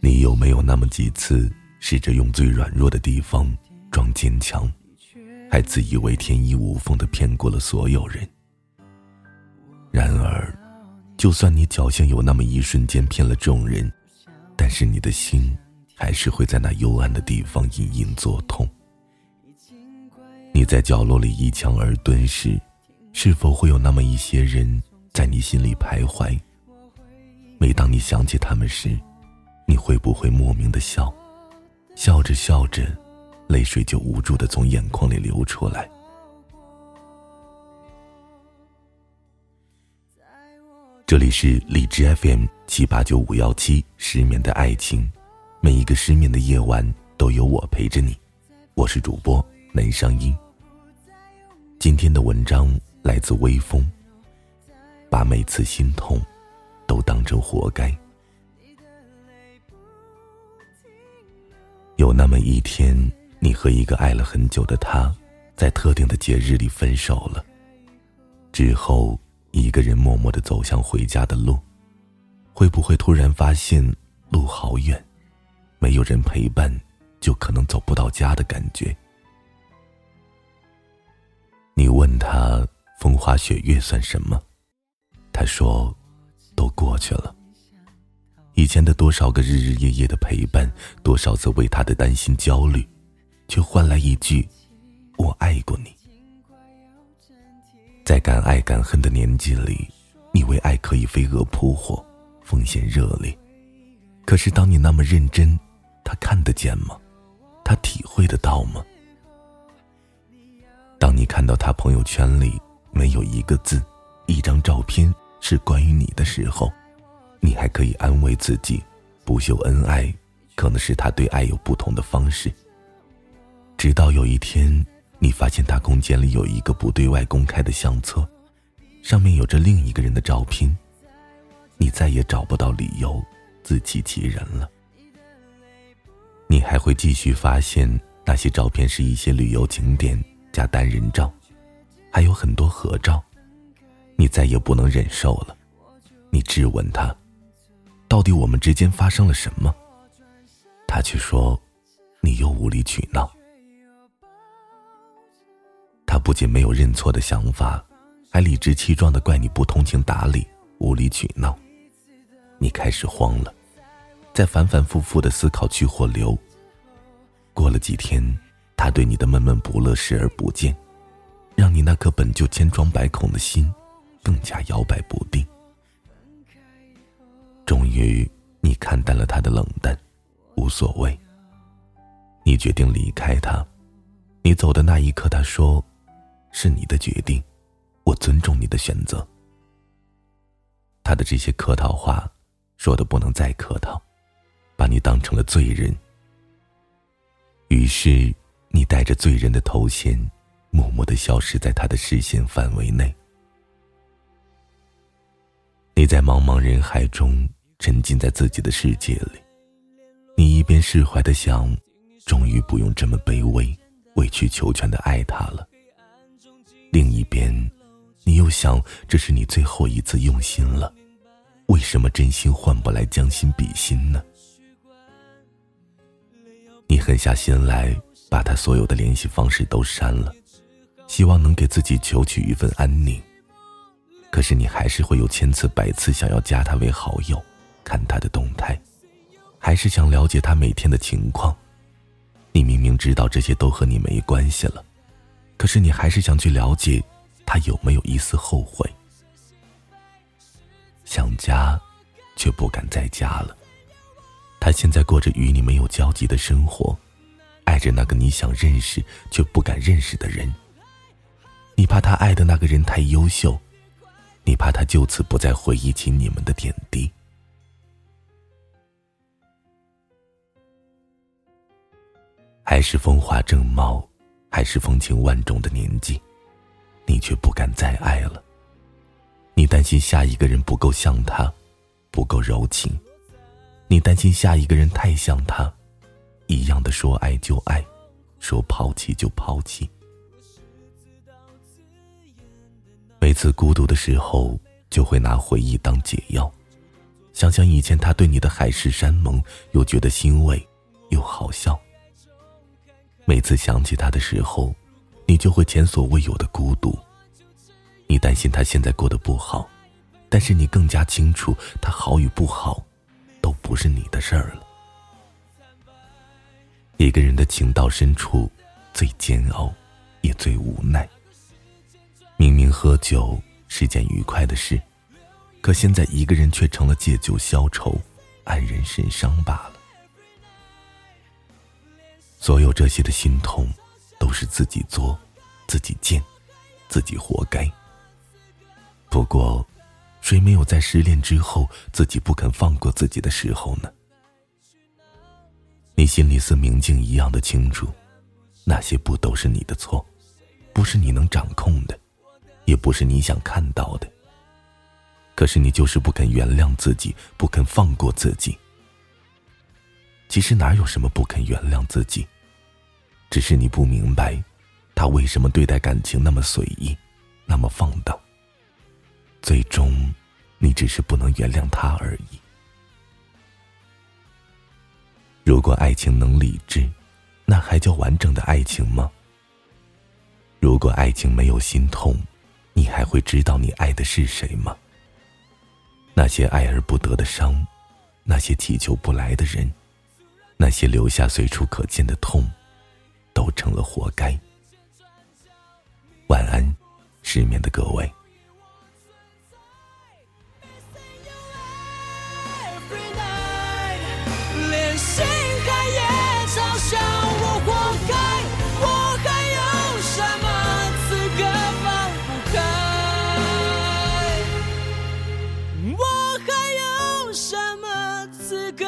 你有没有那么几次试着用最软弱的地方装坚强，还自以为天衣无缝的骗过了所有人？然而，就算你侥幸有那么一瞬间骗了众人，但是你的心还是会在那幽暗的地方隐隐作痛。你在角落里一墙而蹲时，是否会有那么一些人在你心里徘徊？每当你想起他们时，你会不会莫名的笑？笑着笑着，泪水就无助的从眼眶里流出来。这里是荔枝 FM 七八九五幺七失眠的爱情，每一个失眠的夜晚都有我陪着你。我是主播南声音。今天的文章来自微风。把每次心痛都当成活该。有那么一天，你和一个爱了很久的他，在特定的节日里分手了。之后。一个人默默的走向回家的路，会不会突然发现路好远，没有人陪伴，就可能走不到家的感觉？你问他风花雪月算什么？他说，都过去了。以前的多少个日日夜夜的陪伴，多少次为他的担心焦虑，却换来一句“我爱过你”。在敢爱敢恨的年纪里，你为爱可以飞蛾扑火，奉献热烈。可是当你那么认真，他看得见吗？他体会得到吗？当你看到他朋友圈里没有一个字、一张照片是关于你的时候，你还可以安慰自己，不秀恩爱，可能是他对爱有不同的方式。直到有一天。你发现他空间里有一个不对外公开的相册，上面有着另一个人的照片。你再也找不到理由自欺欺人了。你还会继续发现那些照片是一些旅游景点加单人照，还有很多合照。你再也不能忍受了，你质问他，到底我们之间发生了什么？他却说，你又无理取闹。他不仅没有认错的想法，还理直气壮的怪你不通情达理、无理取闹。你开始慌了，在反反复复的思考去或留。过了几天，他对你的闷闷不乐视而不见，让你那颗本就千疮百孔的心更加摇摆不定。终于，你看淡了他的冷淡，无所谓。你决定离开他。你走的那一刻，他说。是你的决定，我尊重你的选择。他的这些客套话，说的不能再客套，把你当成了罪人。于是，你带着罪人的头衔，默默的消失在他的视线范围内。你在茫茫人海中沉浸在自己的世界里，你一边释怀的想，终于不用这么卑微、委曲求全的爱他了。另一边，你又想，这是你最后一次用心了，为什么真心换不来将心比心呢？你狠下心来，把他所有的联系方式都删了，希望能给自己求取一份安宁。可是你还是会有千次百次想要加他为好友，看他的动态，还是想了解他每天的情况。你明明知道这些都和你没关系了。可是你还是想去了解，他有没有一丝后悔？想家，却不敢再家了。他现在过着与你没有交集的生活，爱着那个你想认识却不敢认识的人。你怕他爱的那个人太优秀，你怕他就此不再回忆起你们的点滴。还是风华正茂。还是风情万种的年纪，你却不敢再爱了。你担心下一个人不够像他，不够柔情；你担心下一个人太像他，一样的说爱就爱，说抛弃就抛弃。每次孤独的时候，就会拿回忆当解药，想想以前他对你的海誓山盟，又觉得欣慰，又好笑。每次想起他的时候，你就会前所未有的孤独。你担心他现在过得不好，但是你更加清楚，他好与不好，都不是你的事儿了。一个人的情到深处，最煎熬，也最无奈。明明喝酒是件愉快的事，可现在一个人却成了借酒消愁、黯然神伤罢了。所有这些的心痛，都是自己作、自己贱、自己活该。不过，谁没有在失恋之后自己不肯放过自己的时候呢？你心里似明镜一样的清楚，那些不都是你的错，不是你能掌控的，也不是你想看到的。可是你就是不肯原谅自己，不肯放过自己。其实哪有什么不肯原谅自己，只是你不明白，他为什么对待感情那么随意，那么放荡。最终，你只是不能原谅他而已。如果爱情能理智，那还叫完整的爱情吗？如果爱情没有心痛，你还会知道你爱的是谁吗？那些爱而不得的伤，那些祈求不来的人，那些留下随处可见的痛，都成了活该。晚安，失眠的各位。什么资格